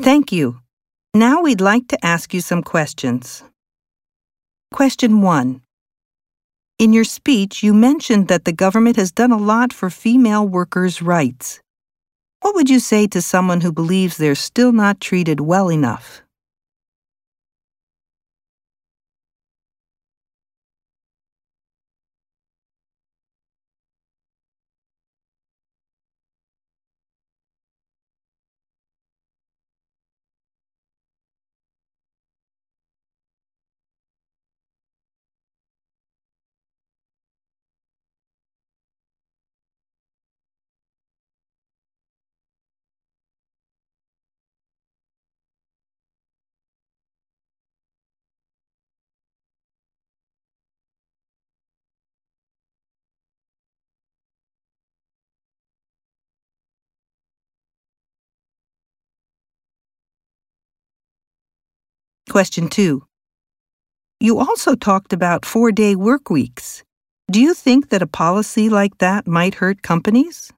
Thank you. Now we'd like to ask you some questions. Question 1. In your speech, you mentioned that the government has done a lot for female workers' rights. What would you say to someone who believes they're still not treated well enough? Question 2. You also talked about four day work weeks. Do you think that a policy like that might hurt companies?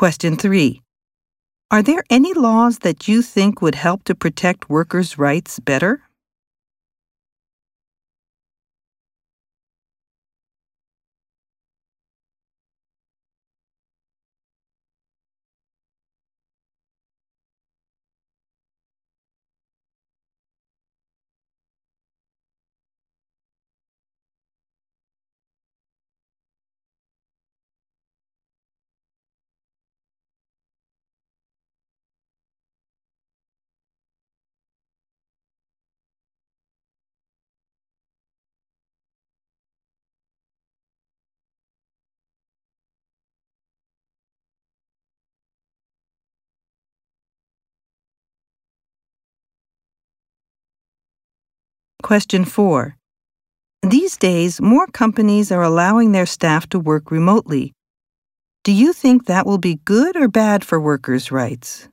Question 3. Are there any laws that you think would help to protect workers' rights better? Question 4. These days, more companies are allowing their staff to work remotely. Do you think that will be good or bad for workers' rights?